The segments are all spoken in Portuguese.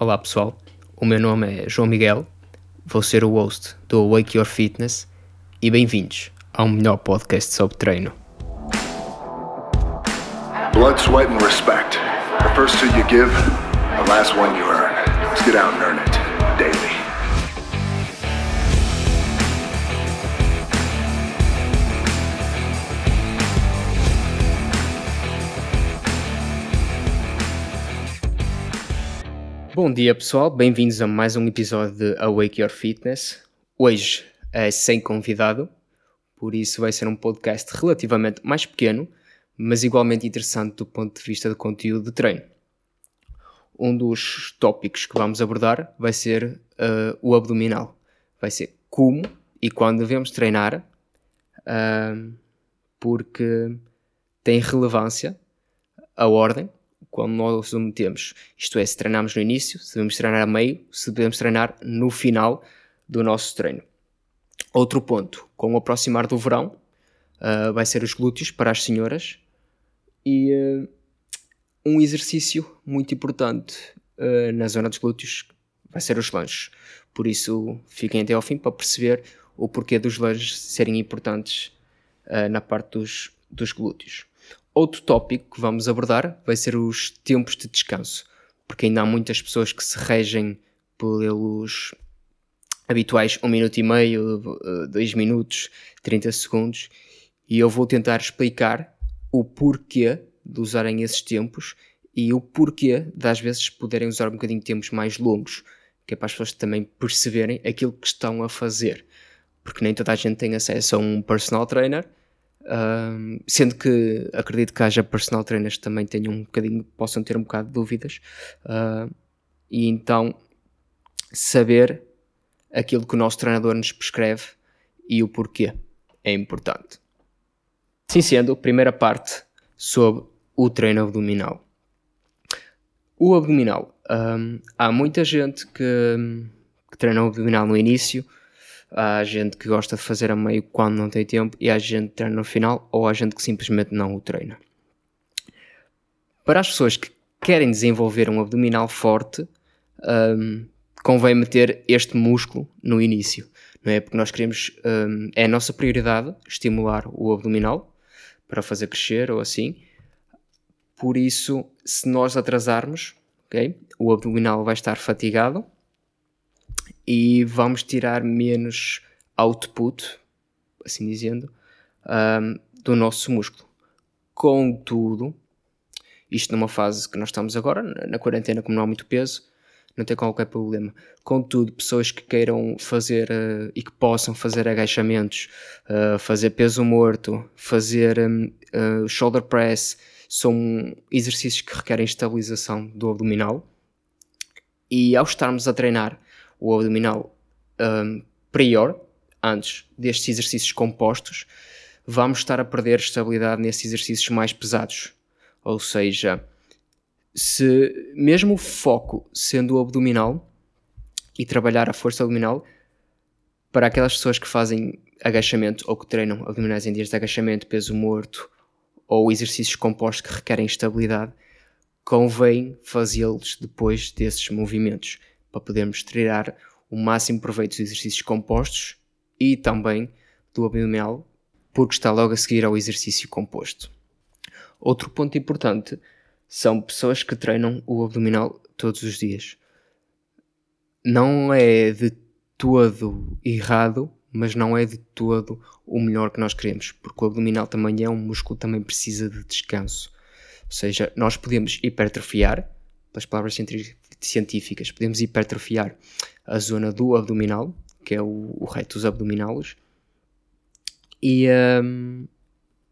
Olá pessoal, o meu nome é João Miguel, vou ser o host do Wake Your Fitness e bem-vindos ao melhor podcast sobre treino. Blood, sweat, and respect. The first two you give, the last one you earn. Let's get out and earn it. Daily. Bom dia pessoal, bem-vindos a mais um episódio de Awake Your Fitness. Hoje é sem convidado, por isso vai ser um podcast relativamente mais pequeno, mas igualmente interessante do ponto de vista do conteúdo de treino. Um dos tópicos que vamos abordar vai ser uh, o abdominal. Vai ser como e quando devemos treinar, uh, porque tem relevância a ordem quando nós o metemos. Isto é, se treinamos no início, se devemos treinar a meio, se devemos treinar no final do nosso treino. Outro ponto, com o aproximar do verão, uh, vai ser os glúteos para as senhoras e uh, um exercício muito importante uh, na zona dos glúteos vai ser os lanches. Por isso, fiquem até ao fim para perceber o porquê dos lanches serem importantes na parte dos, dos glúteos. Outro tópico que vamos abordar vai ser os tempos de descanso, porque ainda há muitas pessoas que se regem pelos habituais 1 um minuto e meio, 2 minutos, 30 segundos, e eu vou tentar explicar o porquê de usarem esses tempos e o porquê de às vezes poderem usar um bocadinho de tempos mais longos, que é para as pessoas também perceberem aquilo que estão a fazer. Porque nem toda a gente tem acesso a um personal trainer, sendo que acredito que haja personal trainers que também tenham um bocadinho, possam ter um bocado de dúvidas. Uh, e então saber aquilo que o nosso treinador nos prescreve e o porquê é importante. Assim sendo, primeira parte sobre o treino abdominal. O abdominal. Um, há muita gente que, que treina o abdominal no início Há gente que gosta de fazer a meio quando não tem tempo e há gente que treina no final ou há gente que simplesmente não o treina. Para as pessoas que querem desenvolver um abdominal forte, um, convém meter este músculo no início, não é? Porque nós queremos, um, é a nossa prioridade estimular o abdominal para fazer crescer ou assim. Por isso, se nós atrasarmos, okay, o abdominal vai estar fatigado e vamos tirar menos output, assim dizendo, um, do nosso músculo. Contudo, isto numa fase que nós estamos agora, na quarentena, como não há muito peso, não tem qualquer problema. Contudo, pessoas que queiram fazer uh, e que possam fazer agachamentos, uh, fazer peso morto, fazer um, uh, shoulder press, são exercícios que requerem estabilização do abdominal. E ao estarmos a treinar o abdominal um, prior, antes destes exercícios compostos, vamos estar a perder estabilidade nesses exercícios mais pesados. Ou seja, se mesmo o foco sendo o abdominal e trabalhar a força abdominal, para aquelas pessoas que fazem agachamento ou que treinam abdominais em dias de agachamento, peso morto ou exercícios compostos que requerem estabilidade, convém fazê-los depois desses movimentos para podermos tirar o máximo proveito dos exercícios compostos e também do abdominal, porque está logo a seguir ao exercício composto. Outro ponto importante são pessoas que treinam o abdominal todos os dias. Não é de todo errado, mas não é de todo o melhor que nós queremos, porque o abdominal também é um músculo que também precisa de descanso. Ou seja, nós podemos hipertrofiar, pelas palavras científicas, podemos hipertrofiar a zona do abdominal, que é o, o retus abdominalis, e um,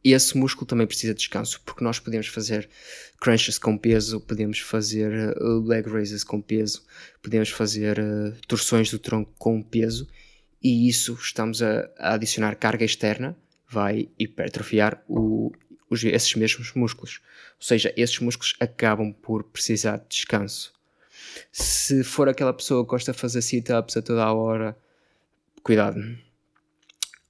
esse músculo também precisa de descanso, porque nós podemos fazer crunches com peso, podemos fazer uh, leg raises com peso, podemos fazer uh, torções do tronco com peso, e isso estamos a, a adicionar carga externa, vai hipertrofiar o, os, esses mesmos músculos. Ou seja, esses músculos acabam por precisar de descanso. Se for aquela pessoa que gosta de fazer sit-ups a toda a hora, cuidado.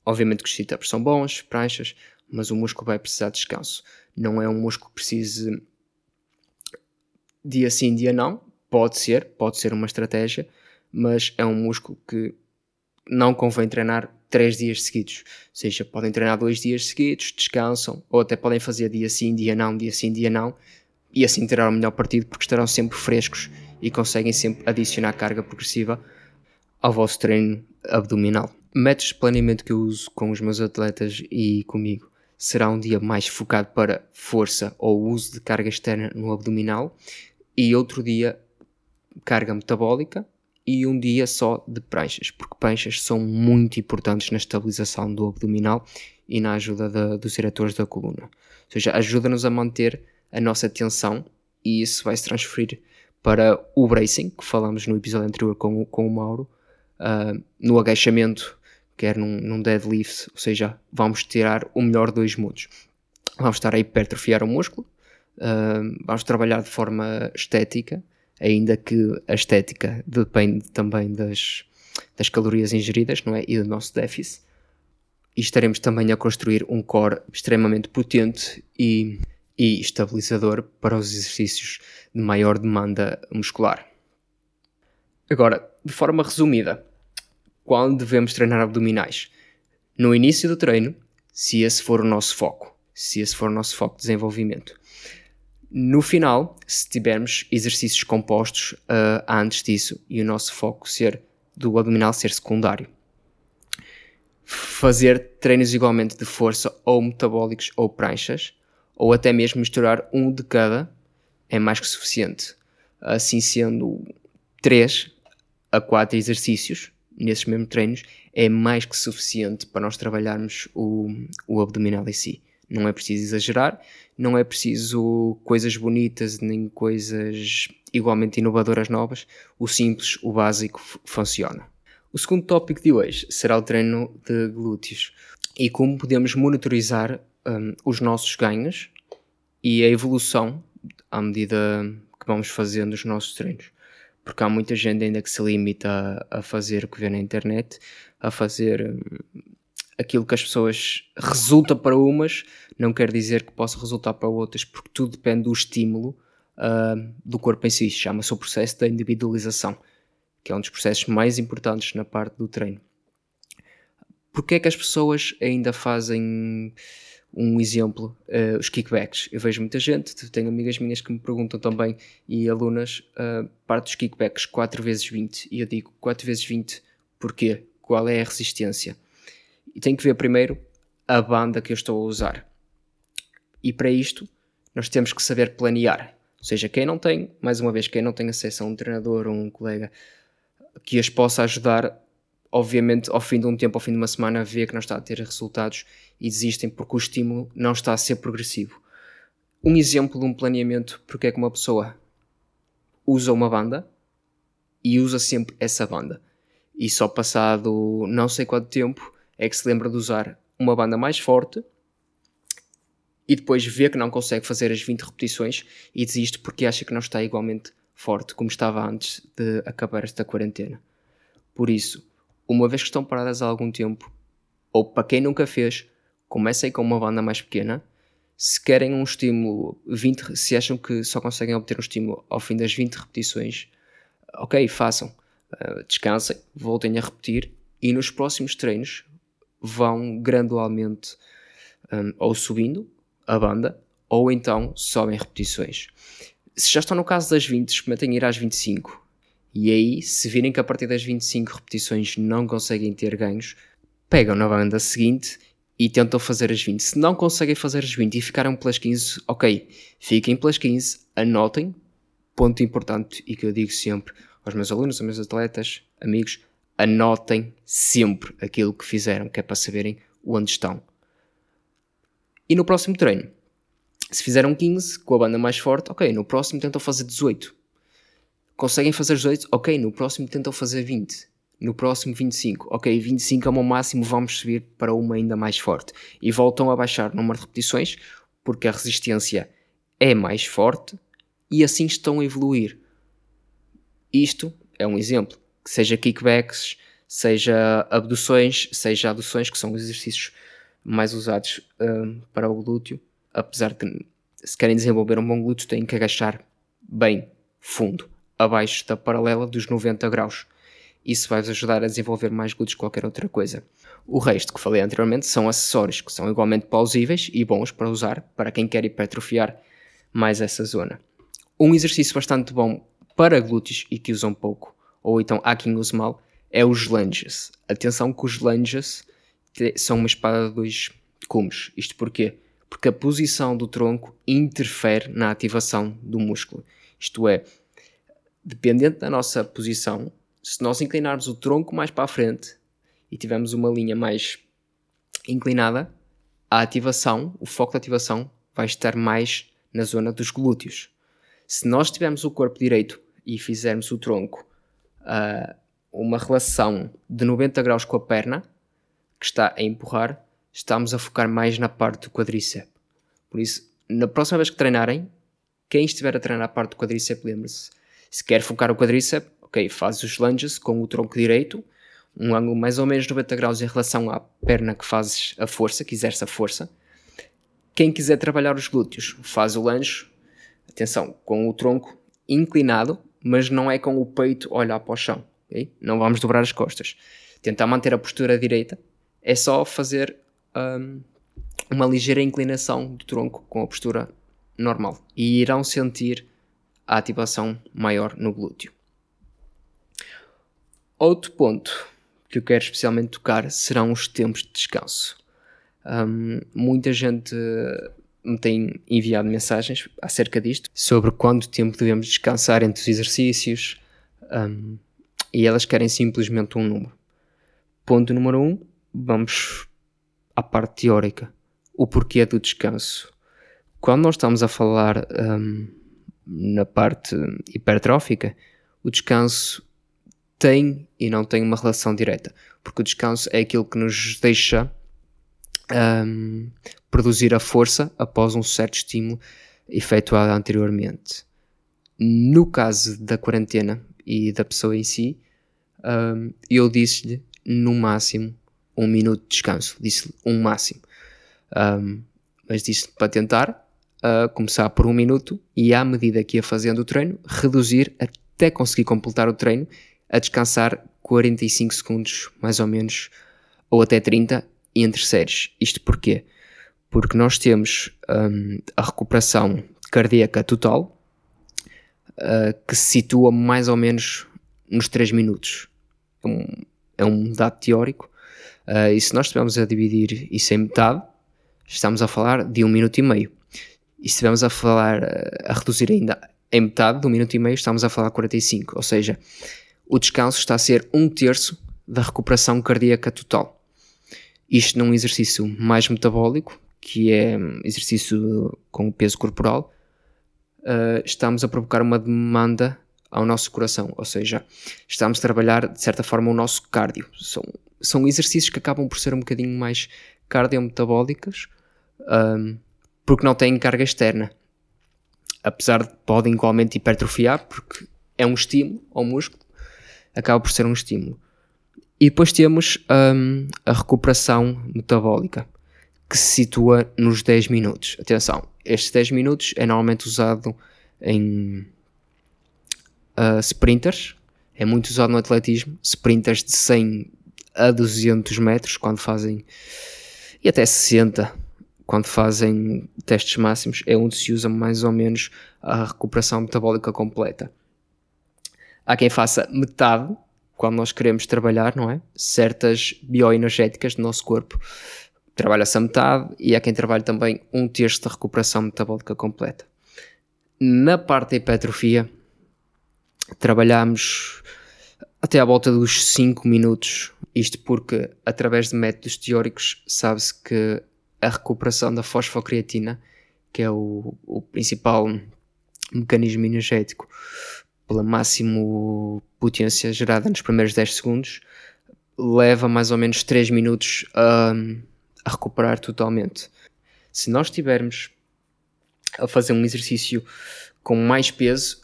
Obviamente que os sit-ups são bons, pranchas, mas o músculo vai precisar de descanso. Não é um músculo que precise dia sim, dia não, Pode ser, pode ser uma estratégia, mas é um músculo que não convém treinar três dias seguidos. Ou seja, podem treinar dois dias seguidos, descansam, ou até podem fazer dia sim, dia não, dia sim, dia não, e assim terão o melhor partido porque estarão sempre frescos e conseguem sempre adicionar carga progressiva ao vosso treino abdominal. Métodos de planeamento que eu uso com os meus atletas e comigo será um dia mais focado para força ou uso de carga externa no abdominal e outro dia carga metabólica e um dia só de pranchas, porque pranchas são muito importantes na estabilização do abdominal e na ajuda de, dos diretores da coluna. Ou seja, ajuda-nos a manter a nossa tensão e isso vai se transferir para o bracing, que falamos no episódio anterior com, com o Mauro, uh, no agachamento, quer num, num deadlift, ou seja, vamos tirar o melhor dos mundos. Vamos estar a hipertrofiar o músculo, uh, vamos trabalhar de forma estética, ainda que a estética depende também das, das calorias ingeridas, não é? E do nosso déficit. E estaremos também a construir um core extremamente potente e, e estabilizador para os exercícios de maior demanda muscular. Agora, de forma resumida, quando devemos treinar abdominais? No início do treino, se esse for o nosso foco, se esse for o nosso foco de desenvolvimento. No final, se tivermos exercícios compostos uh, antes disso e o nosso foco ser do abdominal ser secundário. Fazer treinos igualmente de força ou metabólicos ou pranchas, ou até mesmo misturar um de cada, é mais que suficiente. Assim sendo 3 a 4 exercícios nesses mesmos treinos, é mais que suficiente para nós trabalharmos o, o abdominal em si. Não é preciso exagerar, não é preciso coisas bonitas nem coisas igualmente inovadoras novas. O simples, o básico funciona. O segundo tópico de hoje será o treino de glúteos e como podemos monitorizar um, os nossos ganhos e a evolução à medida que vamos fazendo os nossos treinos. Porque há muita gente ainda que se limita a, a fazer o que vê na internet, a fazer hum, aquilo que as pessoas resulta para umas não quer dizer que possa resultar para outras, porque tudo depende do estímulo uh, do corpo em si. Chama-se o processo da individualização, que é um dos processos mais importantes na parte do treino. Porquê é que as pessoas ainda fazem um exemplo, uh, os kickbacks? Eu vejo muita gente, tenho amigas minhas que me perguntam também, e alunas, uh, parte dos kickbacks 4 vezes 20 e eu digo 4 vezes 20 porquê? Qual é a resistência? E tem que ver primeiro a banda que eu estou a usar. E para isto, nós temos que saber planear. Ou seja, quem não tem, mais uma vez, quem não tem acesso a um treinador ou um colega que as possa ajudar, obviamente, ao fim de um tempo, ao fim de uma semana, vê que não está a ter resultados e desistem porque o estímulo não está a ser progressivo. Um exemplo de um planeamento, porque é que uma pessoa usa uma banda e usa sempre essa banda. E só passado não sei quanto tempo é que se lembra de usar uma banda mais forte e depois vê que não consegue fazer as 20 repetições e desiste porque acha que não está igualmente forte como estava antes de acabar esta quarentena. Por isso, uma vez que estão paradas há algum tempo, ou para quem nunca fez, comecem com uma banda mais pequena. Se querem um estímulo 20, se acham que só conseguem obter um estímulo ao fim das 20 repetições, ok, façam. Uh, descansem, voltem a repetir e nos próximos treinos vão gradualmente um, ou subindo a banda ou então sobem repetições. Se já estão no caso das 20, experimentem ir às 25. E aí, se virem que a partir das 25 repetições não conseguem ter ganhos, pegam na banda seguinte e tentam fazer as 20. Se não conseguem fazer as 20 e ficaram pelas 15, ok, fiquem pelas 15, anotem. Ponto importante e que eu digo sempre aos meus alunos, aos meus atletas, amigos, anotem sempre aquilo que fizeram, que é para saberem onde estão. E no próximo treino, se fizeram 15 com a banda mais forte, ok, no próximo tentam fazer 18. Conseguem fazer 18? Ok, no próximo tentam fazer 20. No próximo 25. Ok, 25 é o máximo, vamos subir para uma ainda mais forte. E voltam a baixar o número de repetições, porque a resistência é mais forte e assim estão a evoluir. Isto é um exemplo seja kickbacks, seja abduções, seja aduções, que são os exercícios mais usados um, para o glúteo, apesar de se querem desenvolver um bom glúteo têm que agachar bem fundo, abaixo da paralela dos 90 graus. Isso vai-vos ajudar a desenvolver mais glúteos que qualquer outra coisa. O resto que falei anteriormente são acessórios que são igualmente plausíveis e bons para usar para quem quer hipertrofiar mais essa zona. Um exercício bastante bom para glúteos e que usam pouco, ou então há quem use mal, é os lunges. Atenção que os lunges são uma espada de dois cumes. Isto porquê? Porque a posição do tronco interfere na ativação do músculo. Isto é, dependente da nossa posição, se nós inclinarmos o tronco mais para a frente e tivermos uma linha mais inclinada, a ativação, o foco de ativação, vai estar mais na zona dos glúteos. Se nós tivermos o corpo direito e fizermos o tronco uh, uma relação de 90 graus com a perna, que está a empurrar, estamos a focar mais na parte do quadríceps. Por isso, na próxima vez que treinarem, quem estiver a treinar a parte do quadríceps, lembre-se, se quer focar o quadríceps, ok, faz os lunges com o tronco direito, um ângulo mais ou menos 90 graus em relação à perna que fazes a força, que exerce a força. Quem quiser trabalhar os glúteos, faz o lunge, atenção, com o tronco inclinado, mas não é com o peito olhar para o chão, ok? Não vamos dobrar as costas. Tentar manter a postura direita é só fazer um, uma ligeira inclinação do tronco com a postura normal e irão sentir a ativação maior no glúteo. Outro ponto que eu quero especialmente tocar serão os tempos de descanso. Um, muita gente me tem enviado mensagens acerca disto, sobre quanto tempo devemos descansar entre os exercícios, um, e elas querem simplesmente um número. Ponto número um, vamos à parte teórica. O porquê do descanso. Quando nós estamos a falar um, na parte hipertrófica, o descanso tem e não tem uma relação direta, porque o descanso é aquilo que nos deixa um, produzir a força após um certo estímulo efetuado anteriormente. No caso da quarentena e da pessoa em si, um, eu disse-lhe no máximo um minuto de descanso, disse-lhe um máximo, um, mas disse para tentar uh, começar por um minuto e à medida que ia fazendo o treino, reduzir até conseguir completar o treino a descansar 45 segundos, mais ou menos, ou até 30 entre séries. Isto porquê? Porque nós temos um, a recuperação cardíaca total uh, que se situa mais ou menos nos 3 minutos. É um, é um dado teórico. Uh, e se nós estivermos a dividir isso em metade, estamos a falar de um minuto e meio. E se estivermos a falar, a reduzir ainda em metade, de um minuto e meio, estamos a falar 45. Ou seja, o descanso está a ser um terço da recuperação cardíaca total. Isto num exercício mais metabólico, que é exercício com peso corporal, uh, estamos a provocar uma demanda ao nosso coração, ou seja, estamos a trabalhar de certa forma o nosso cardio. São, são exercícios que acabam por ser um bocadinho mais cardiometabólicos, um, porque não têm carga externa. Apesar de podem igualmente hipertrofiar, porque é um estímulo ao músculo, acaba por ser um estímulo. E depois temos um, a recuperação metabólica, que se situa nos 10 minutos. Atenção, estes 10 minutos é normalmente usado em uh, sprinters, é muito usado no atletismo, sprinters de 100 a 200 metros, quando fazem, e até 60, quando fazem testes máximos, é onde se usa mais ou menos a recuperação metabólica completa. Há quem faça metade quando nós queremos trabalhar, não é? Certas bioenergéticas do nosso corpo. Trabalha-se a metade e há quem trabalhe também um terço da recuperação metabólica completa. Na parte da hipertrofia, trabalhamos até à volta dos 5 minutos. Isto porque, através de métodos teóricos, sabe-se que a recuperação da fosfocreatina, que é o, o principal mecanismo energético pela máximo potência gerada nos primeiros 10 segundos, leva mais ou menos 3 minutos a, a recuperar totalmente. Se nós estivermos a fazer um exercício com mais peso,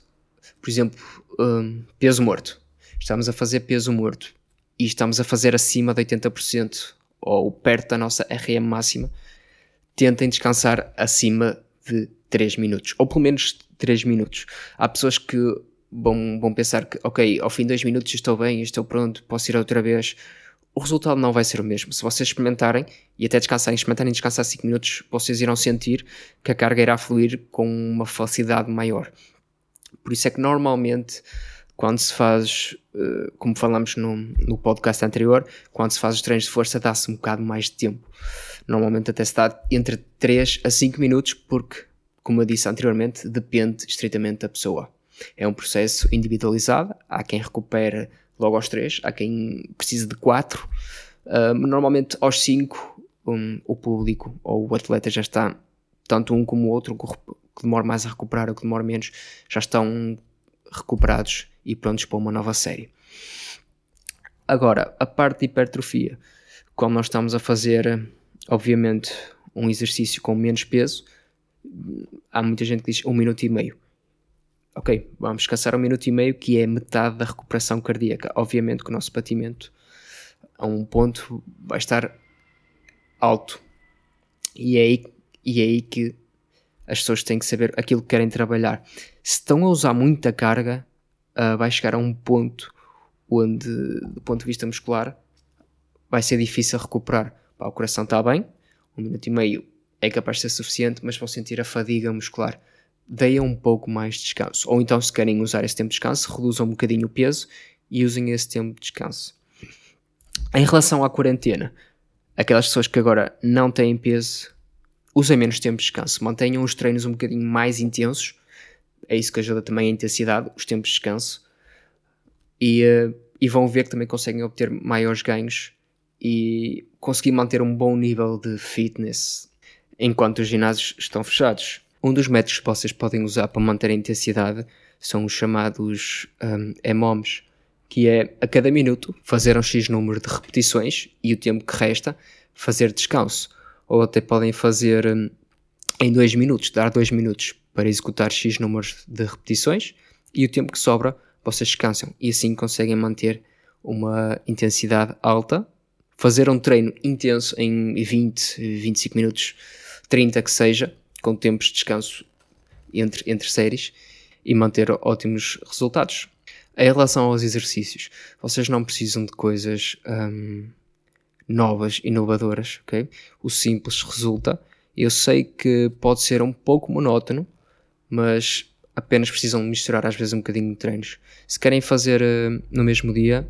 por exemplo, um, peso morto, estamos a fazer peso morto e estamos a fazer acima de 80% ou perto da nossa RM máxima, tentem descansar acima de 3 minutos, ou pelo menos 3 minutos. Há pessoas que vão, vão pensar que, ok, ao fim de dois minutos estou bem, estou pronto, posso ir outra vez. O resultado não vai ser o mesmo. Se vocês experimentarem e até descansarem, experimentarem descansar 5 minutos, vocês irão sentir que a carga irá fluir com uma facilidade maior. Por isso é que normalmente quando se faz, eh, como falamos no, no podcast anterior, quando se faz os treinos de força dá-se um bocado mais de tempo. Normalmente até se dá entre 3 a 5 minutos, porque, como eu disse anteriormente, depende estritamente da pessoa. É um processo individualizado, há quem recupera logo aos 3, há quem precisa de 4. Uh, normalmente aos 5 um, o público ou o atleta já está, tanto um como o outro, que demora mais a recuperar ou que demora menos, já estão recuperados e prontos para uma nova série. Agora, a parte de hipertrofia, como nós estamos a fazer, obviamente, um exercício com menos peso, há muita gente que diz um minuto e meio. Ok, vamos descansar um minuto e meio, que é metade da recuperação cardíaca. Obviamente que o nosso batimento a um ponto vai estar alto. E é aí, e é aí que as pessoas têm que saber aquilo que querem trabalhar. Se estão a usar muita carga, uh, vai chegar a um ponto onde, do ponto de vista muscular, vai ser difícil recuperar. Pá, o coração está bem, um minuto e meio é capaz de ser suficiente, mas vão sentir a fadiga muscular. Deem um pouco mais de descanso. Ou então, se querem usar esse tempo de descanso, reduzam um bocadinho o peso e usem esse tempo de descanso. Em relação à quarentena, aquelas pessoas que agora não têm peso, usem menos tempo de descanso. Mantenham os treinos um bocadinho mais intensos é isso que ajuda também a intensidade, os tempos de descanso. E, uh, e vão ver que também conseguem obter maiores ganhos e conseguir manter um bom nível de fitness enquanto os ginásios estão fechados. Um dos métodos que vocês podem usar para manter a intensidade são os chamados um, que é a cada minuto fazer um X número de repetições e o tempo que resta fazer descanso. Ou até podem fazer um, em 2 minutos, dar 2 minutos para executar X números de repetições e o tempo que sobra vocês descansam e assim conseguem manter uma intensidade alta, fazer um treino intenso em 20, 25 minutos, 30 que seja, com tempos de descanso entre, entre séries e manter ótimos resultados. Em relação aos exercícios, vocês não precisam de coisas um, novas, inovadoras, ok? O simples resulta. Eu sei que pode ser um pouco monótono, mas apenas precisam misturar às vezes um bocadinho de treinos. Se querem fazer uh, no mesmo dia,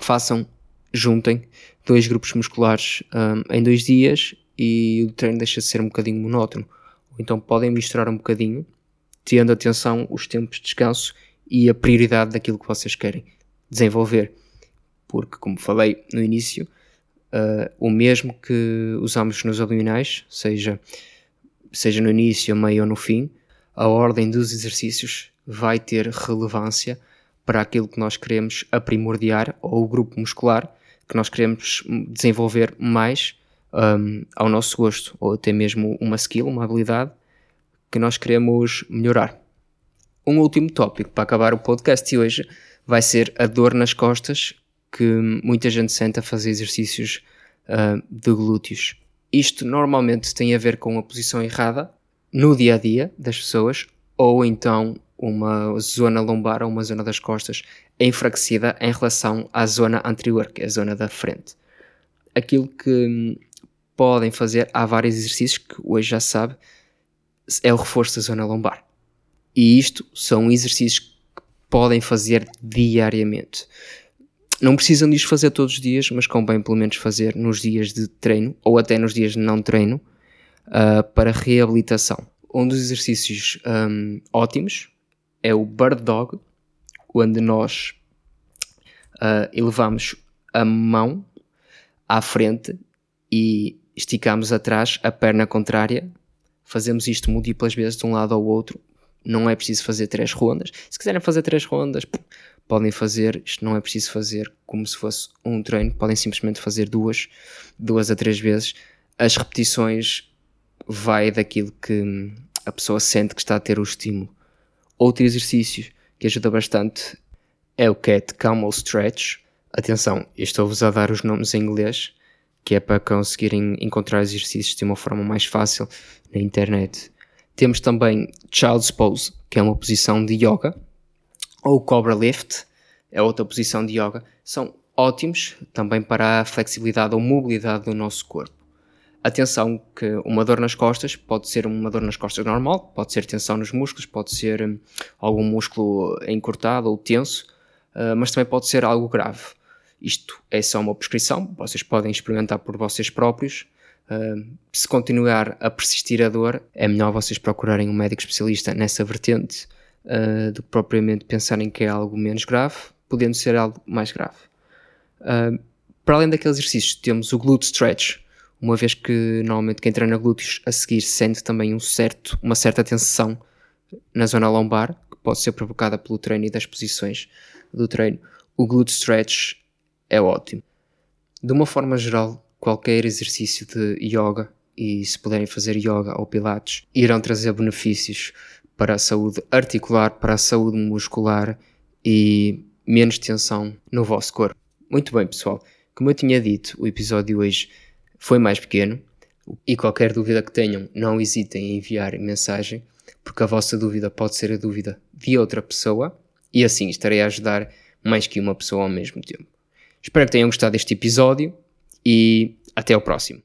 façam, juntem dois grupos musculares um, em dois dias e o treino deixa de ser um bocadinho monótono. Então podem misturar um bocadinho, tendo atenção os tempos de descanso e a prioridade daquilo que vocês querem desenvolver. Porque, como falei no início, uh, o mesmo que usamos nos abdominais, seja seja no início, meio ou no fim, a ordem dos exercícios vai ter relevância para aquilo que nós queremos aprimordiar ou o grupo muscular que nós queremos desenvolver mais um, ao nosso gosto, ou até mesmo uma skill, uma habilidade que nós queremos melhorar. Um último tópico para acabar o podcast de hoje vai ser a dor nas costas que muita gente sente a fazer exercícios uh, de glúteos. Isto normalmente tem a ver com a posição errada no dia a dia das pessoas, ou então uma zona lombar ou uma zona das costas enfraquecida em relação à zona anterior, que é a zona da frente. Aquilo que podem fazer, há vários exercícios que hoje já sabe, é o reforço da zona lombar. E isto são exercícios que podem fazer diariamente. Não precisam disto fazer todos os dias, mas convém pelo menos fazer nos dias de treino ou até nos dias de não treino uh, para reabilitação. Um dos exercícios um, ótimos é o Bird Dog, onde nós uh, elevamos a mão à frente e esticamos atrás a perna contrária. Fazemos isto múltiplas vezes de um lado ao outro. Não é preciso fazer três rondas. Se quiserem fazer três rondas, podem fazer, isto não é preciso fazer como se fosse um treino, podem simplesmente fazer duas, duas a três vezes. As repetições vai daquilo que a pessoa sente que está a ter o estímulo. Outro exercício que ajuda bastante é o Cat Camel Stretch. Atenção, estou-vos a dar os nomes em inglês, que é para conseguirem encontrar exercícios de uma forma mais fácil na internet. Temos também Child's Pose, que é uma posição de yoga, ou Cobra Lift, é outra posição de yoga, são ótimos também para a flexibilidade ou mobilidade do nosso corpo. Atenção que uma dor nas costas pode ser uma dor nas costas normal, pode ser tensão nos músculos, pode ser hum, algum músculo encurtado ou tenso, uh, mas também pode ser algo grave. Isto é só uma prescrição, vocês podem experimentar por vocês próprios. Uh, se continuar a persistir a dor, é melhor vocês procurarem um médico especialista nessa vertente uh, do que propriamente pensarem que é algo menos grave, podendo ser algo mais grave. para além daqueles exercícios, temos o glute stretch, uma vez que normalmente quem treina glúteos a seguir sente também um certo, uma certa tensão na zona lombar, que pode ser provocada pelo treino e das posições do treino. O glute stretch é ótimo. De uma forma geral, qualquer exercício de yoga, e se puderem fazer yoga ou pilates, irão trazer benefícios para a saúde articular, para a saúde muscular e menos tensão no vosso corpo. Muito bem, pessoal. Como eu tinha dito, o episódio hoje foi mais pequeno e qualquer dúvida que tenham, não hesitem em enviar mensagem, porque a vossa dúvida pode ser a dúvida de outra pessoa e assim estarei a ajudar mais que uma pessoa ao mesmo tempo. Espero que tenham gostado deste episódio e até ao próximo.